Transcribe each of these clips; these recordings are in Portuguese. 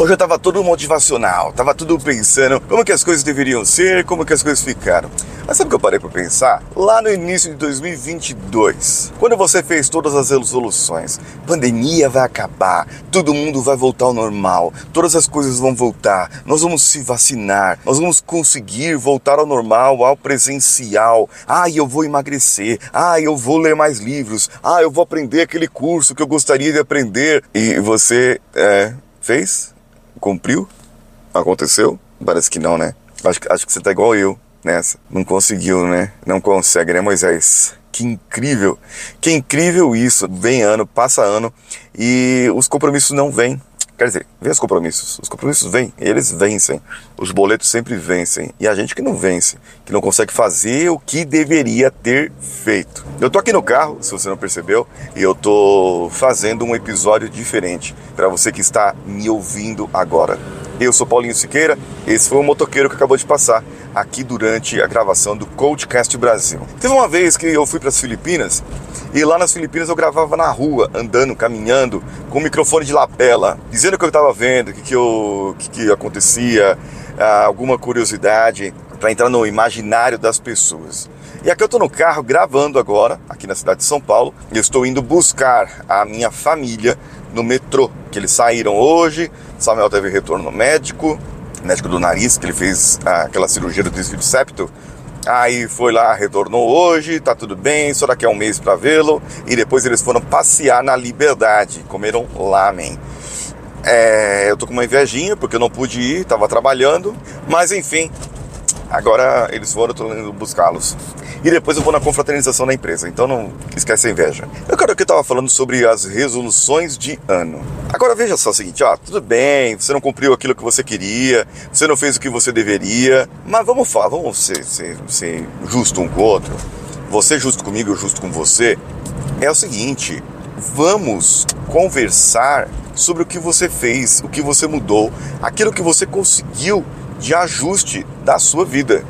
Hoje eu tava todo motivacional, tava tudo pensando como que as coisas deveriam ser, como que as coisas ficaram. Mas sabe o que eu parei para pensar? Lá no início de 2022, quando você fez todas as resoluções, pandemia vai acabar, todo mundo vai voltar ao normal, todas as coisas vão voltar, nós vamos se vacinar, nós vamos conseguir voltar ao normal, ao presencial. Ah, eu vou emagrecer. Ah, eu vou ler mais livros. Ah, eu vou aprender aquele curso que eu gostaria de aprender. E você é, fez? Cumpriu? Aconteceu? Parece que não, né? Acho, acho que você tá igual eu nessa. Não conseguiu, né? Não consegue, né, Moisés? Que incrível! Que incrível isso! Vem ano, passa ano e os compromissos não vêm. Quer dizer, vem os compromissos. Os compromissos vêm, eles vencem. Os boletos sempre vencem. E a gente que não vence, que não consegue fazer o que deveria ter feito. Eu tô aqui no carro, se você não percebeu, e eu tô fazendo um episódio diferente para você que está me ouvindo agora. Eu sou Paulinho Siqueira, esse foi o motoqueiro que acabou de passar aqui durante a gravação do Coachcast Brasil. Teve uma vez que eu fui para as Filipinas e lá nas Filipinas eu gravava na rua, andando, caminhando, com o microfone de lapela, dizendo o que eu estava vendo, o que, que, que, que acontecia, ah, alguma curiosidade para entrar no imaginário das pessoas. E aqui eu estou no carro gravando agora, aqui na cidade de São Paulo, eu estou indo buscar a minha família no metrô, que eles saíram hoje, Samuel teve retorno médico, médico do nariz, que ele fez ah, aquela cirurgia do desvio de septo. Aí foi lá, retornou hoje, tá tudo bem, só daqui a um mês para vê-lo. E depois eles foram passear na Liberdade, comeram lamen. É, eu tô com uma invejinha porque eu não pude ir, tava trabalhando, mas enfim, agora eles foram, eu tô indo buscá-los e depois eu vou na confraternização da empresa. Então não esquece a inveja. Eu quero que eu estava falando sobre as resoluções de ano. Agora veja só o seguinte, ó, tudo bem, você não cumpriu aquilo que você queria, você não fez o que você deveria, mas vamos falar, vamos ser, ser, ser justo um com o outro. Você justo comigo, eu justo com você. É o seguinte, vamos conversar sobre o que você fez, o que você mudou, aquilo que você conseguiu de ajuste da sua vida.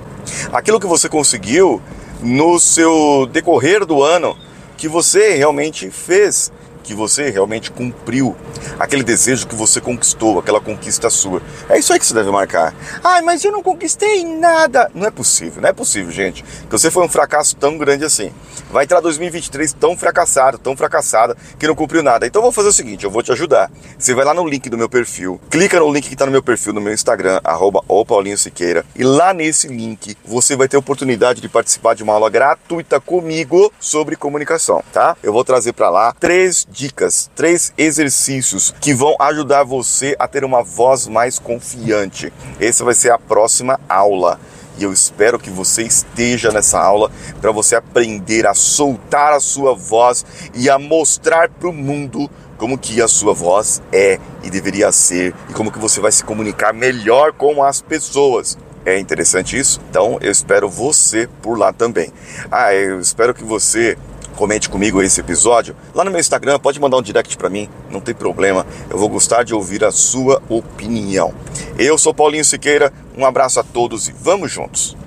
Aquilo que você conseguiu no seu decorrer do ano que você realmente fez que você realmente cumpriu, aquele desejo que você conquistou, aquela conquista sua. É isso aí que você deve marcar. Ai, mas eu não conquistei nada. Não é possível, não é possível, gente. Que você foi um fracasso tão grande assim. Vai entrar 2023 tão fracassado, tão fracassada, que não cumpriu nada. Então eu vou fazer o seguinte, eu vou te ajudar. Você vai lá no link do meu perfil, clica no link que está no meu perfil, no meu Instagram, arroba Paulinho Siqueira, e lá nesse link você vai ter a oportunidade de participar de uma aula gratuita comigo sobre comunicação, tá? Eu vou trazer para lá três dicas, três exercícios que vão ajudar você a ter uma voz mais confiante. Essa vai ser a próxima aula. E eu espero que você esteja nessa aula para você aprender a soltar a sua voz e a mostrar para o mundo como que a sua voz é e deveria ser e como que você vai se comunicar melhor com as pessoas. É interessante isso? Então eu espero você por lá também. Ah, eu espero que você comente comigo esse episódio. Lá no meu Instagram, pode mandar um direct para mim, não tem problema. Eu vou gostar de ouvir a sua opinião. Eu sou Paulinho Siqueira, um abraço a todos e vamos juntos.